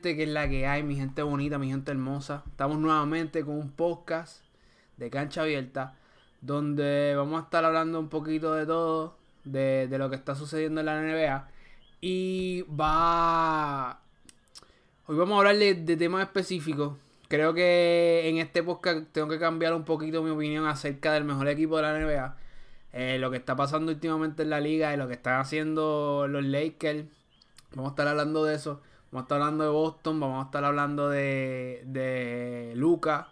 que es la que hay, mi gente bonita, mi gente hermosa. Estamos nuevamente con un podcast de cancha abierta, donde vamos a estar hablando un poquito de todo, de, lo que está sucediendo en la NBA. Y va... Hoy vamos a hablar de, temas específicos. Creo que en este podcast tengo que cambiar un poquito mi opinión acerca del mejor equipo de la NBA. Eh, lo que está pasando últimamente en la liga y lo que están haciendo los Lakers Vamos a estar hablando de eso. Vamos a estar hablando de Boston. Vamos a estar hablando de, de Lucas.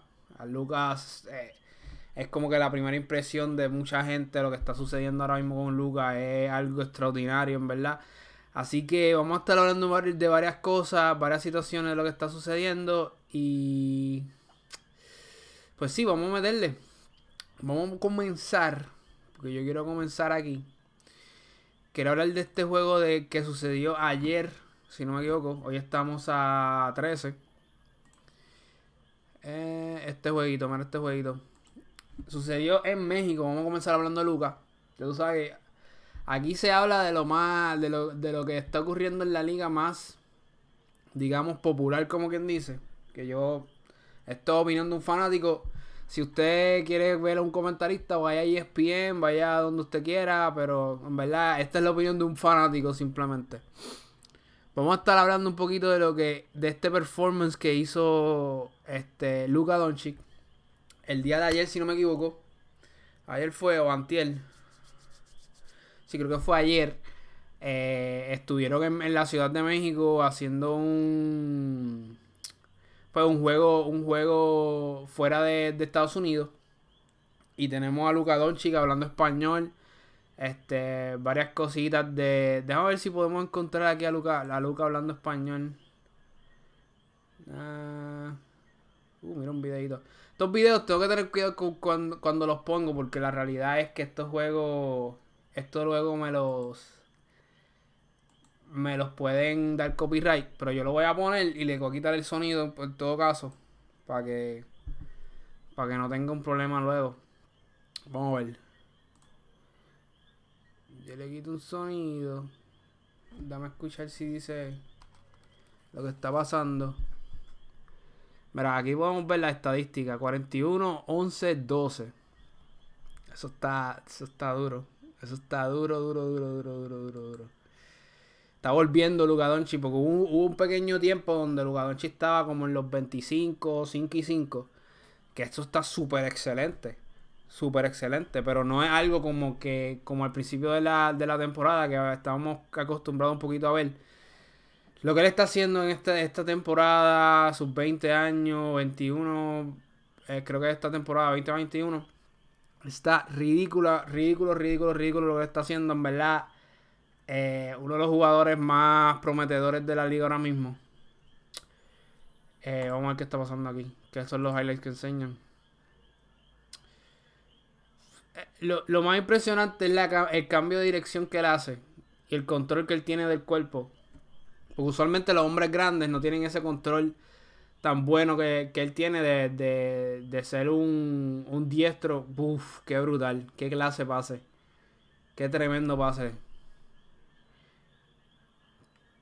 Lucas eh, es como que la primera impresión de mucha gente. Lo que está sucediendo ahora mismo con Lucas es algo extraordinario, en verdad. Así que vamos a estar hablando de varias cosas, varias situaciones de lo que está sucediendo. Y. Pues sí, vamos a meterle. Vamos a comenzar. Porque yo quiero comenzar aquí Quiero hablar de este juego de que sucedió ayer, si no me equivoco. Hoy estamos a 13. Eh, este jueguito, mira este jueguito. Sucedió en México. Vamos a comenzar hablando de Lucas. Ya tú sabes aquí se habla de lo más, de lo, de lo que está ocurriendo en la liga más, digamos, popular, como quien dice. Que yo, estoy opinión de un fanático. Si usted quiere ver a un comentarista, vaya a ESPN, vaya donde usted quiera, pero en verdad esta es la opinión de un fanático simplemente. Vamos a estar hablando un poquito de lo que de este performance que hizo este Luka Doncic el día de ayer, si no me equivoco. Ayer fue o antier. Sí, creo que fue ayer. Eh, estuvieron en la Ciudad de México haciendo un pues un juego, un juego fuera de, Estados Unidos. Y tenemos a Luca Doncic hablando español. Este, varias cositas de. Déjame ver si podemos encontrar aquí a Luca, a Luca hablando español. Ah, uh, mira un videito. Estos videos tengo que tener cuidado cuando, cuando los pongo. Porque la realidad es que estos juegos. Esto luego me los me los pueden dar copyright, pero yo lo voy a poner y le voy a quitar el sonido en todo caso, para que para que no tenga un problema luego. Vamos a ver. Yo le quito un sonido. Dame a escuchar si dice lo que está pasando. Mira, aquí podemos ver la estadística. 41, 11, 12. Eso está, eso está duro. Eso está duro, duro, duro, duro, duro, duro, duro está volviendo Luka Doncic porque hubo, un pequeño tiempo donde Luka Doncic estaba como en los 25, 5 y 5 que esto está súper excelente súper excelente pero no es algo como que como al principio de la, temporada que estábamos acostumbrados un poquito a ver lo que él está haciendo en esta, esta temporada sus 20 años 21 eh, creo que esta temporada 2021 está ridícula ridículo ridículo ridículo lo que está haciendo en verdad eh, uno de los jugadores más prometedores de la liga ahora mismo. Eh, vamos a ver qué está pasando aquí. Que son los highlights que enseñan. Eh, lo, más impresionante es el cambio de dirección que él hace. Y el control que él tiene del cuerpo. Porque usualmente los hombres grandes no tienen ese control tan bueno que, él tiene de, de, ser un, un diestro. Uf, qué brutal. Qué clase pase. Qué tremendo pase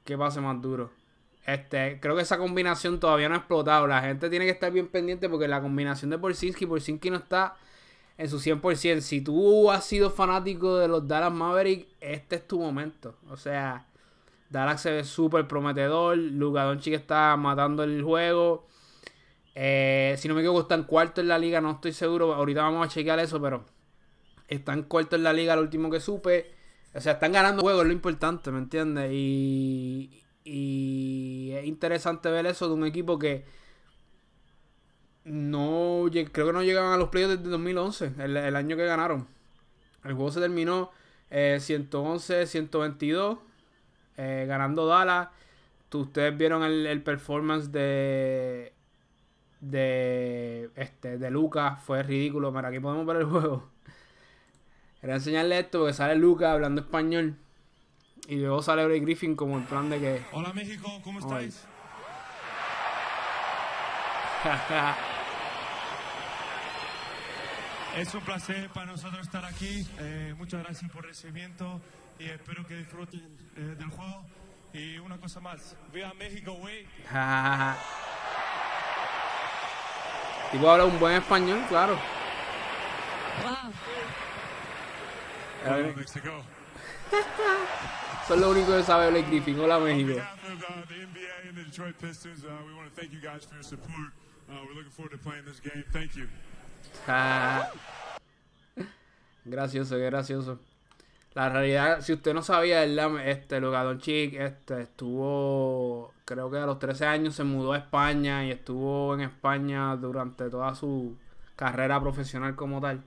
que pase más duro. Este, creo que esa combinación todavía no ha explotado. La gente tiene que estar bien pendiente porque la combinación de Porzinski, Porzinski no está en su 100%. Si tú has sido fanático de los Dallas Mavericks, este es tu momento. O sea, Dallas se ve súper prometedor. Luka Doncic está matando el juego. Eh, si no me equivoco, están cuarto en la liga. No estoy seguro. Ahorita vamos a chequear eso, pero están cuarto en la liga, lo último que supe. O sea, están ganando juegos, es lo importante, ¿me entiendes? Y, y es interesante ver eso de un equipo que no creo que no llegaban a los playoffs desde 2011, el, año que ganaron. El juego se terminó 111, eh, 122, eh, ganando Dallas. ustedes vieron el, performance de de este de Lucas, fue ridículo. Mira, aquí podemos ver el juego. Quería enseñarle esto porque sale Lucas hablando español. Y luego sale Ray Griffin como el plan de que. Hola México, ¿cómo estáis? es un placer para nosotros estar aquí. Eh, muchas gracias por el recibimiento y espero que disfruten eh, del juego. Y una cosa más, vea México, güey. tipo habla un buen español, claro. Wow. México. Es lo único que sabe Blake Griffin. Hola, México. uh, Pistons, uh, we want to thank you guys for your support. Uh, we're looking forward to playing this game. Thank you. Gracioso, gracioso. La realidad, si usted no sabía, este Luka Doncic este, estuvo, creo que a los 13 años se mudó a España y estuvo en España durante toda su carrera profesional como tal.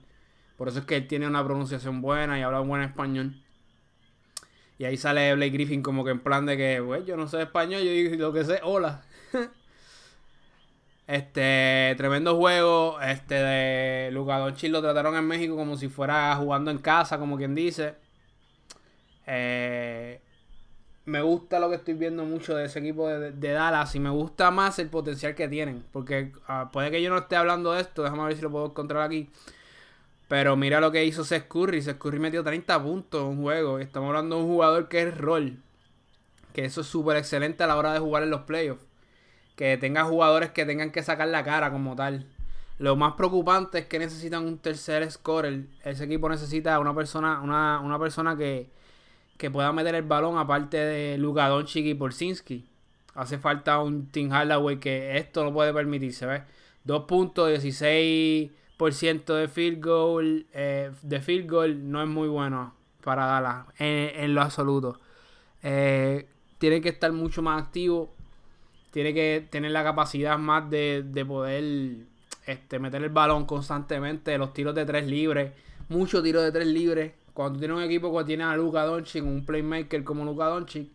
Por eso es que él tiene una pronunciación buena y habla un buen español. Y ahí sale Blake Griffin como que en plan de que, güey, yo no sé español, yo digo lo que sé, hola. Este, tremendo juego. Este de Luka lo trataron en México como si fuera jugando en casa, como quien dice. Eh, me gusta lo que estoy viendo mucho de ese equipo de, Dallas y me gusta más el potencial que tienen. Porque ah, puede que yo no esté hablando de esto, déjame ver si lo puedo encontrar aquí. Pero mira lo que hizo Seth Curry. Seth Curry metió 30 puntos en un juego. Estamos hablando de un jugador que es rol. Que eso es súper excelente a la hora de jugar en los playoffs que tenga jugadores que tengan que sacar la cara como tal. Lo más preocupante es que necesitan un tercer scorer. Ese equipo necesita una persona, una, una persona que, que pueda meter el balón aparte de Luka Doncic y Porzinski. Hace falta un Tim Hardaway que esto no puede permitirse, ¿ves? 2 puntos, 16% de field goal. eh, de field goal no es muy bueno para Dallas en, lo absoluto. Eh, tiene que estar mucho más activo tiene que tener la capacidad más de, de poder este, meter el balón constantemente, los tiros de tres libres, muchos tiros de tres libres. Cuando tienes un equipo que tiene a Luka Doncic, un playmaker como Luka Doncic,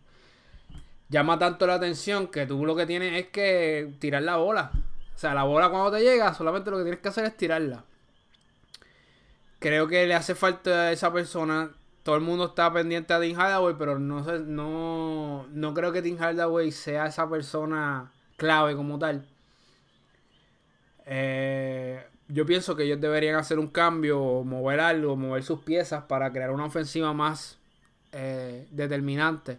llama tanto la atención que tú lo que tienes es que tirar la bola. O sea, la bola cuando te llega, solamente lo que tienes que hacer es tirarla. Creo que le hace falta a esa persona. Todo el mundo está pendiente a Tim Hardaway, pero no, no, no creo que Tim Hardaway sea esa persona clave como tal. Eh, yo pienso que ellos deberían hacer un cambio, mover algo, mover sus piezas para crear una ofensiva más eh, determinante.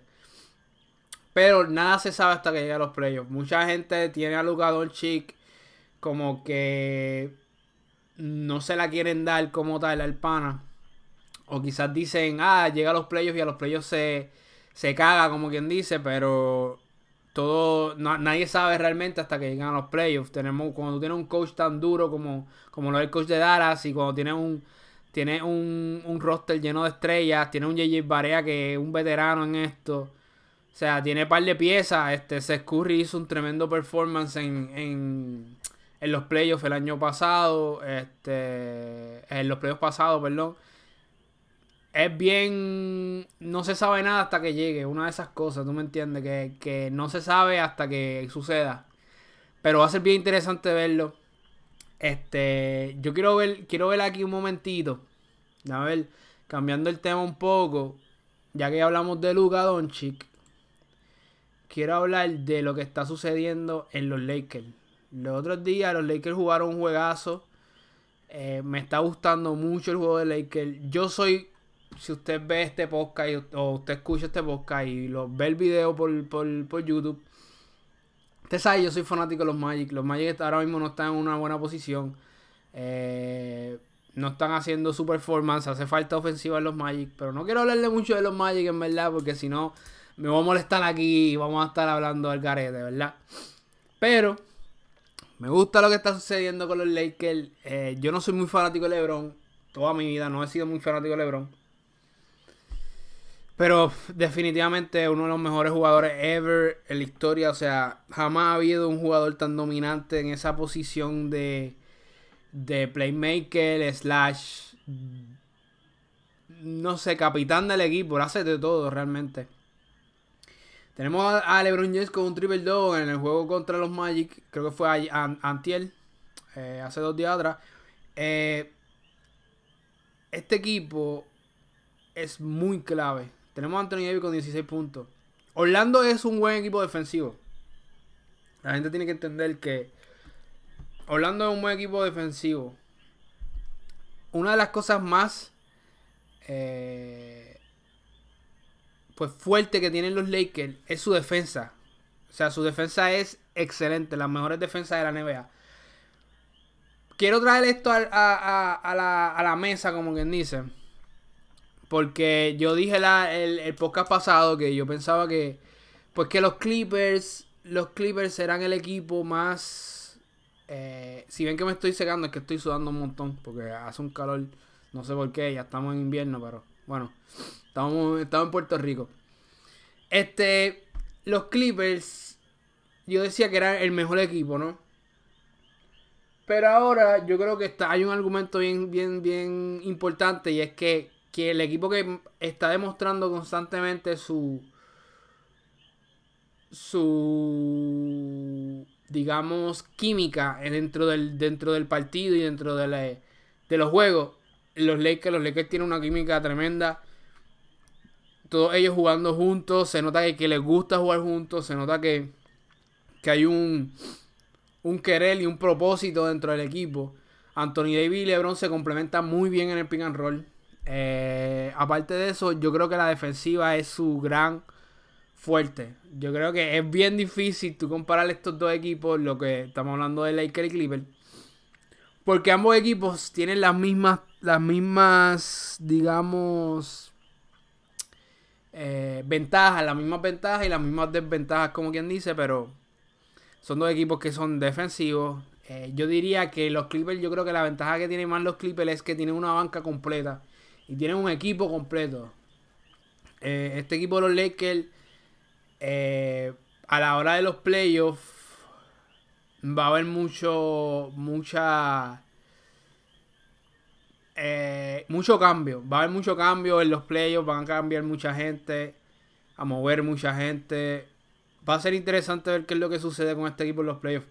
Pero nada se sabe hasta que llegue a los playoffs. Mucha gente tiene a Luka Doncic como que no se la quieren dar como tal al pana. O quizás dicen, ah, llega a los playoffs y a los playoffs se, se caga, como quien dice, pero todo, na- nadie sabe realmente hasta que llegan a los playoffs. Tenemos, cuando tú tienes un coach tan duro como, como lo es el coach de Dallas y cuando tienes un, tienes un, un roster lleno de estrellas, tienes un JJ Barea que es un veterano en esto. O sea, tiene par de piezas. Este, Seth Curry hizo un tremendo performance en, en, en los playoffs el año pasado. Este, en los playoffs pasados, perdón. Es bien. No se sabe nada hasta que llegue. Una de esas cosas, ¿tú me entiendes? Que, que no se sabe hasta que suceda. Pero va a ser bien interesante verlo. Este. Yo quiero ver. Quiero ver aquí un momentito. A ver. Cambiando el tema un poco. Ya que hablamos de Luka Doncic. Quiero hablar de lo que está sucediendo en los Lakers. Los otros días los Lakers jugaron un juegazo. Eh, me está gustando mucho el juego de Lakers. Yo soy, si usted ve este podcast o usted escucha este podcast y lo, ve el video por, por, por YouTube, usted sabe, yo soy fanático de los Magic. Los Magic ahora mismo no están en una buena posición. Eh, no están haciendo su performance. Hace falta ofensiva en los Magic. Pero no quiero hablarle mucho de los Magic en verdad, porque si no me voy a molestar aquí y vamos a estar hablando del garete, ¿verdad? Pero me gusta lo que está sucediendo con los Lakers. Eh, yo no soy muy fanático de LeBron. Toda mi vida no he sido muy fanático de LeBron. Pero definitivamente uno de los mejores jugadores ever en la historia. O sea, jamás ha habido un jugador tan dominante en esa posición de, de playmaker, slash, no sé, capitán del equipo. Hace de todo realmente. Tenemos a, LeBron James con un triple double en el juego contra los Magic. Creo que fue a, a- antier, eh, hace dos días atrás. Eh, este equipo es muy clave. Tenemos a Anthony Davis con 16 puntos. Orlando es un buen equipo defensivo. La gente tiene que entender que Orlando es un buen equipo defensivo. Una de las cosas más eh, pues fuerte que tienen los Lakers es su defensa. O sea, su defensa es excelente, las mejores defensas de la NBA. Quiero traer esto a, la, a la mesa, como quien dice. Porque yo dije la, el, el podcast pasado que yo pensaba que. Pues que los Clippers. Los Clippers serán el equipo más. eh, si ven que me estoy secando, es que estoy sudando un montón. Porque hace un calor. No sé por qué, ya estamos en invierno, pero bueno. Estamos, estamos en Puerto Rico. Este. Los Clippers. Yo decía que era el mejor equipo, ¿no? Pero ahora yo creo que está, hay un argumento bien, bien, bien importante y es que, que el equipo que está demostrando constantemente su su digamos química dentro del dentro del partido y dentro de, los juegos los Lakers los Lakers tienen una química tremenda todos ellos jugando juntos se nota que, que les gusta jugar juntos se nota que que hay un un querer y un propósito dentro del equipo. Anthony Davis y LeBron se complementan muy bien en el pick and roll. Eh, aparte de eso, yo creo que la defensiva es su gran fuerte. Yo creo que es bien difícil tú comparar estos dos equipos, lo que estamos hablando de Lakers y Clippers. Porque ambos equipos tienen las mismas, las mismas, digamos, eh, ventajas, las mismas ventajas y las mismas desventajas, como quien dice, pero son dos equipos que son defensivos. Eh, yo diría que los Clippers, yo creo que la ventaja que tienen más los Clippers es que tienen una banca completa y tienen un equipo completo. Eh, este equipo de los Lakers, eh, a la hora de los playoffs, va a haber mucho, mucha, eh, mucho cambio. Va a haber mucho cambio en los playoffs, van a cambiar mucha gente, a mover mucha gente. Va a ser interesante ver qué es lo que sucede con este equipo en los playoffs.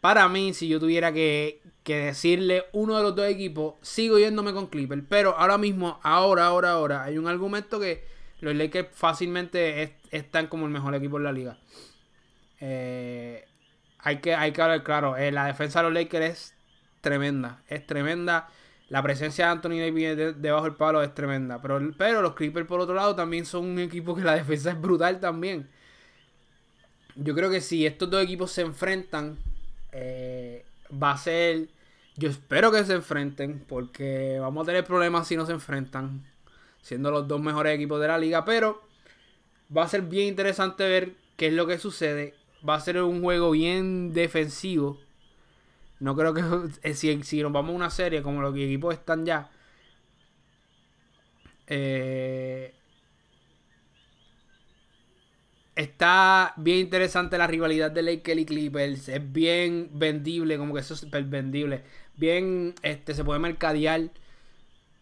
Para mí, si yo tuviera que, que decirle uno de los dos equipos, sigo yéndome con Clipper. Pero ahora mismo, ahora, ahora, ahora, hay un argumento que los Lakers fácilmente es- están como el mejor equipo en la liga. Eh, hay, que, hay que hablar claro. eh, la defensa de los Lakers es tremenda. Es tremenda. La presencia de Anthony Davis de- debajo del palo es tremenda. Pero, pero los Clippers, por otro lado, también son un equipo que la defensa es brutal también. Yo creo que si estos dos equipos se enfrentan, eh, va a ser. Yo espero que se enfrenten, porque vamos a tener problemas si no se enfrentan, siendo los dos mejores equipos de la liga. Pero va a ser bien interesante ver qué es lo que sucede. Va a ser un juego bien defensivo. No creo que eh, si, si nos vamos a una serie como los equipos están ya. Eh, Está bien interesante la rivalidad de Lakers y Clippers. Es bien vendible, como que eso es súper vendible. Bien, este, se puede mercadear.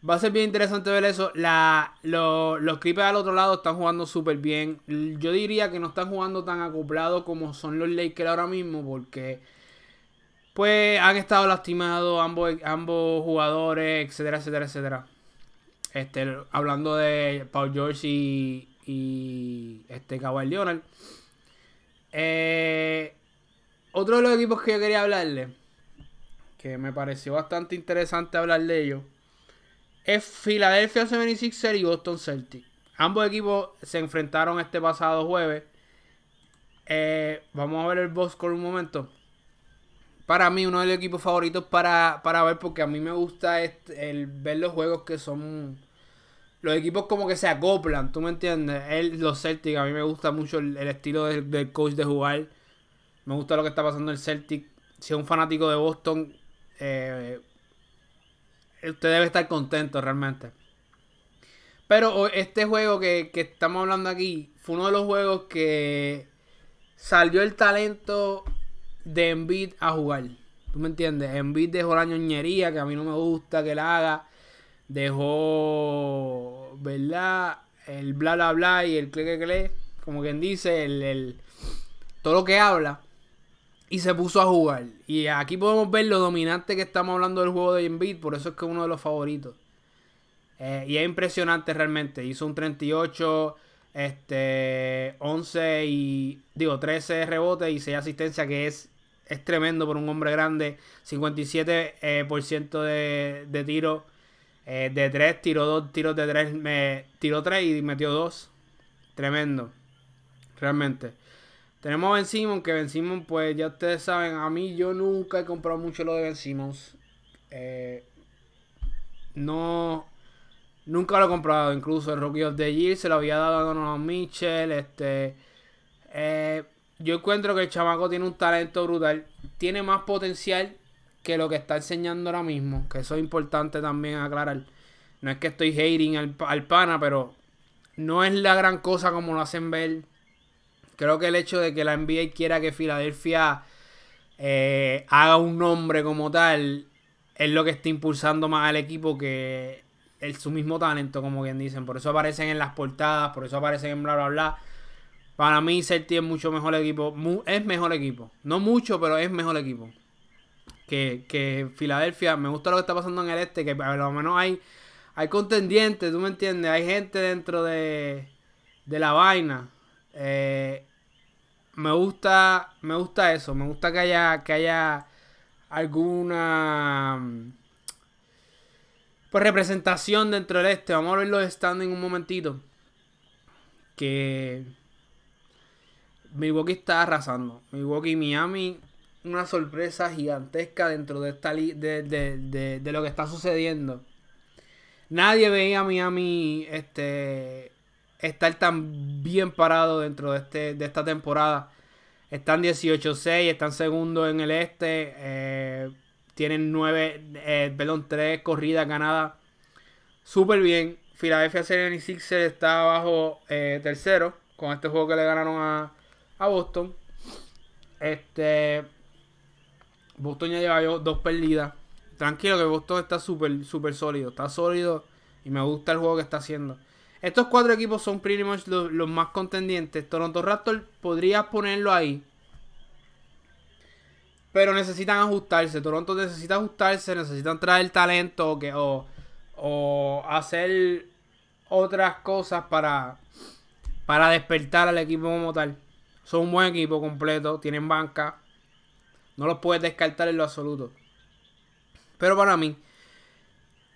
Va a ser bien interesante ver eso. La, lo- los Clippers al otro lado están jugando súper bien. Yo diría que no están jugando tan acoplados como son los Lakers ahora mismo. Porque pues han estado lastimados ambos, ambos jugadores, etcétera, etcétera, etcétera. Este, hablando de Paul George y, y este Kawhi Leonard. Eh, otro de los equipos que yo quería hablarle, que me pareció bastante interesante hablar de ellos, es Philadelphia 76ers y Boston Celtics. Ambos equipos se enfrentaron este pasado jueves. Eh, vamos a ver el box score un momento. Para mí, uno de los equipos favoritos para, para ver, porque a mí me gusta este- el ver los juegos que son los equipos como que se acoplan, ¿tú me entiendes? El, los Celtics, a mí me gusta mucho el, estilo del, del coach de jugar. Me gusta lo que está pasando en el Celtic. Si es un fanático de Boston, eh, usted debe estar contento realmente. Pero este juego que, que estamos hablando aquí fue uno de los juegos que salió el talento de Embiid a jugar. ¿Tú me entiendes? Embiid dejó la ñoñería que a mí no me gusta que la haga dejó, ¿verdad? El bla bla bla y el cle cle cle, como quien dice, el, el- todo lo que habla. Y se puso a jugar. Y aquí podemos ver lo dominante que estamos hablando del juego de Embiid, por eso es que es uno de los favoritos. Eh, y es impresionante realmente. Hizo un 38, este, 11 y, digo, 13 rebotes y 6 asistencias, que es, es tremendo por un hombre grande. 57% eh, por ciento de, de tiro. Eh, de 3 tiró 2 tiros de 3, me tiró 3 y metió 2. tremendo. Realmente. Tenemos a Ben Simmons, que Ben Simmons, pues ya ustedes saben, a mí yo nunca he comprado mucho lo de Ben Simmons. Eh, no, nunca lo he comprado. Incluso el Rookie of the Year se lo había dado a Donovan Mitchell. Este, eh, yo encuentro que el chamaco tiene un talento brutal. Tiene más potencial que lo que está enseñando ahora mismo. Que eso es importante también aclarar. No es que estoy hating al, al pana, pero no es la gran cosa como lo hacen ver Creo que el hecho de que la NBA quiera que Filadelfia eh, haga un nombre como tal es lo que está impulsando más al equipo que su mismo talento, como bien dicen. Por eso aparecen en las portadas, por eso aparecen en bla bla bla. Para mí Celtic es mucho mejor equipo. es mejor equipo. No mucho, pero es mejor equipo. Que, que Filadelfia. Me gusta lo que está pasando en el este. Que a lo menos hay, hay contendientes, ¿tú me entiendes? Hay gente dentro de, de la vaina. Eh, me gusta, me gusta eso, me gusta que haya, que haya alguna pues representación dentro del este. Vamos a verlo estando en un momentito. Que Milwaukee está arrasando. Milwaukee y Miami, una sorpresa gigantesca dentro de esta de, de, de, lo que está sucediendo. Nadie veía a Miami este estar tan bien parado dentro de, este, de esta temporada. Están 18-6, están segundo en el este. Eh, tienen 9, eh, perdón, 3 corridas ganadas. Súper bien. Philadelphia 76 está abajo eh, tercero con este juego que le ganaron a, a Boston. Este Boston ya lleva dos perdidas. Tranquilo que Boston está súper, súper sólido. Está sólido y me gusta el juego que está haciendo. Estos cuatro equipos son pretty much los, más contendientes. Toronto Raptors podría ponerlo ahí. Pero necesitan ajustarse. Toronto necesita ajustarse. Necesitan traer talento que, o, o hacer otras cosas para, para despertar al equipo como tal. Son un buen equipo completo. Tienen banca. No los puedes descartar en lo absoluto. Pero para mí,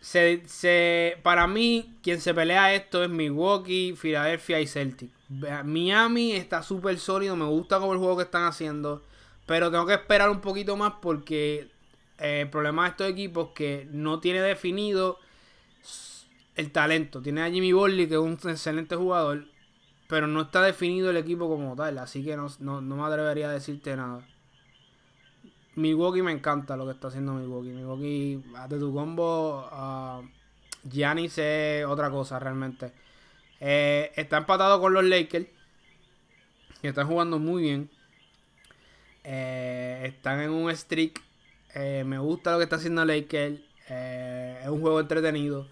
se, para mí, quien se pelea esto es Milwaukee, Philadelphia y Celtic. Miami está súper sólido, me gusta como el juego que están haciendo. Pero tengo que esperar un poquito más porque eh, el problema de estos equipos es que no tiene definido el talento. Tiene a Jimmy Borley, que es un excelente jugador, pero no está definido el equipo como tal. Así que no, no, no me atrevería a decirte nada. Milwaukee me encanta lo que está haciendo Milwaukee. Milwaukee, de tu combo, uh, Giannis es otra cosa realmente. Eh, está empatado con los Lakers. Que están jugando muy bien. Eh, están en un streak. Eh, me gusta lo que está haciendo Lakers. es un juego entretenido.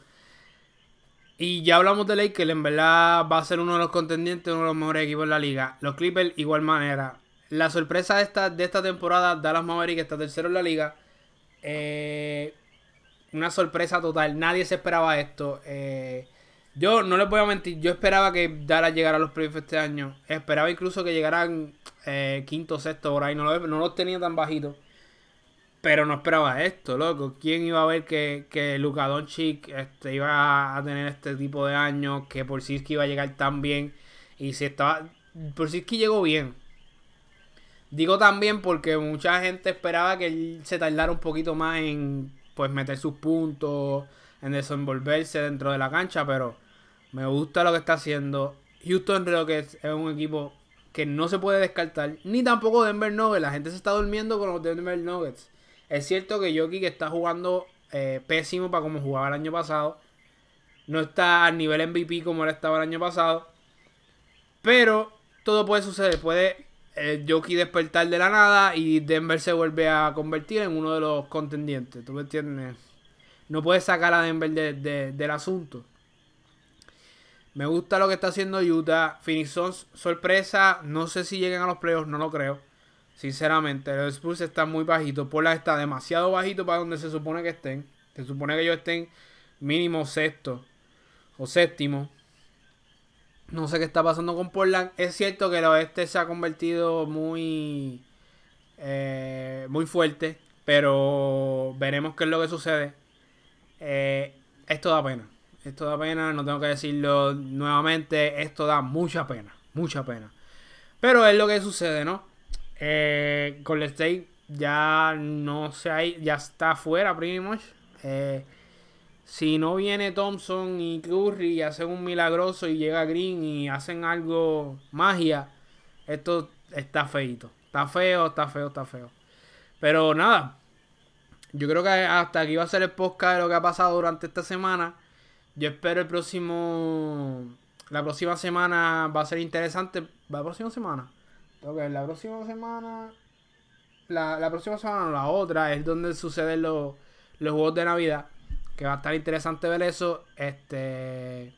Y ya hablamos de Lakers. En verdad va a ser uno de los contendientes, uno de los mejores equipos de la liga. Los Clippers, igual manera. La sorpresa de esta, de esta temporada, Dallas Mavericks está tercero en la liga. Eh, una sorpresa total. Nadie se esperaba esto. Eh, yo no les voy a mentir. Yo esperaba que Dallas llegara a los playoffs este año. Esperaba incluso que llegaran eh, quinto, sexto por ahí. No, no los tenía tan bajitos. Pero no esperaba esto, loco. ¿Quién iba a ver que, que Luka Doncic este, iba a tener este tipo de años? Que por que iba a llegar tan bien. Y si estaba. Por que llegó bien. Digo también porque mucha gente esperaba que él se tardara un poquito más en pues meter sus puntos, en desenvolverse dentro de la cancha, pero me gusta lo que está haciendo. Houston Rockets es un equipo que no se puede descartar, ni tampoco Denver Nuggets. La gente se está durmiendo con los Denver Nuggets. Es cierto que Jokic está jugando eh, pésimo para como jugaba el año pasado. No está al nivel MVP como él estaba el año pasado. Pero todo puede suceder. Puede el Jockey despertar de la nada y Denver se vuelve a convertir en uno de los contendientes. ¿Tú me entiendes? No puedes sacar a Denver del asunto. Me gusta lo que está haciendo Utah. Phoenix sorpresa. No sé si lleguen a los playoffs, no lo creo. Sinceramente, los Spurs están muy bajitos. Pola está demasiado bajito para donde se supone que estén. Se supone que ellos estén mínimo sexto o séptimo. No sé qué está pasando con Portland. Es cierto que el oeste se ha convertido muy, eh, muy fuerte, pero veremos qué es lo que sucede. Eh, esto da pena. Esto da pena, no tengo que decirlo nuevamente. Esto da mucha pena, mucha pena. Pero es lo que sucede, ¿no? Eh, con el State ya no se hay, ya está fuera, pretty much. Eh, si no viene Thompson y Curry y hacen un milagroso y llega Green y hacen algo magia, esto está feito. Está feo, está feo, está feo. Pero nada, yo creo que hasta aquí va a ser el podcast de lo que ha pasado durante esta semana. Yo espero el próximo. La próxima semana va a ser interesante. ¿La próxima semana? Ok, la próxima semana. La, la próxima semana, no, la otra, es donde suceden los, los juegos de Navidad. Que va a estar interesante ver eso. Este.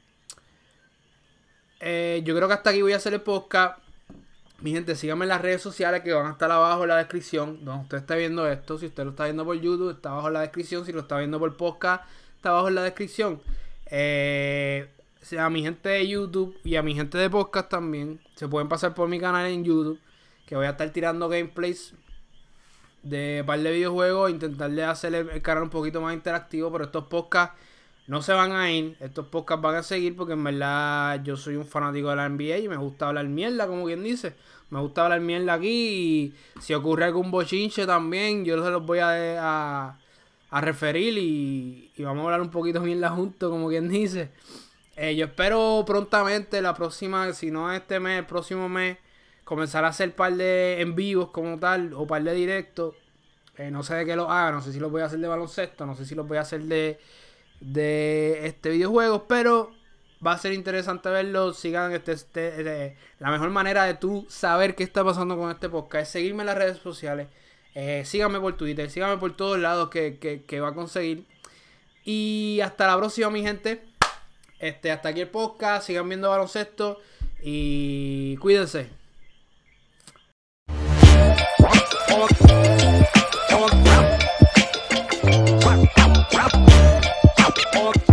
Eh, yo creo que hasta aquí voy a hacer el podcast. Mi gente, síganme en las redes sociales que van a estar abajo en la descripción. Donde usted está viendo esto. Si usted lo está viendo por YouTube, está abajo en la descripción. Si lo está viendo por podcast, está abajo en la descripción. Eh, a mi gente de YouTube y a mi gente de podcast también. Se pueden pasar por mi canal en YouTube. Que voy a estar tirando gameplays de par de videojuegos. Intentarle hacer el, canal un poquito más interactivo. Pero estos podcasts no se van a ir. Estos podcasts van a seguir porque en verdad yo soy un fanático de la NBA y me gusta hablar mierda, como quien dice. Me gusta hablar mierda aquí y si ocurre algún bochinche también, yo se los voy a, a, a referir y, y, vamos a hablar un poquito mierda juntos, como quien dice. Eh, yo espero prontamente la próxima, si no este mes, el próximo mes, comenzar a hacer par de en vivos como tal o par de directos. Eh, no sé de qué lo haga, no sé si los voy a hacer de baloncesto, no sé si los voy a hacer de de este videojuego, pero va a ser interesante verlo. Sigan este, este, este, la mejor manera de tú saber qué está pasando con este podcast es seguirme en las redes sociales. Eh, síganme por Twitter, síganme por todos lados que, que, que, va a conseguir. Y hasta la próxima, mi gente. Este, hasta aquí el podcast. Sigan viendo baloncesto. Y cuídense. uma. É uma. É uma.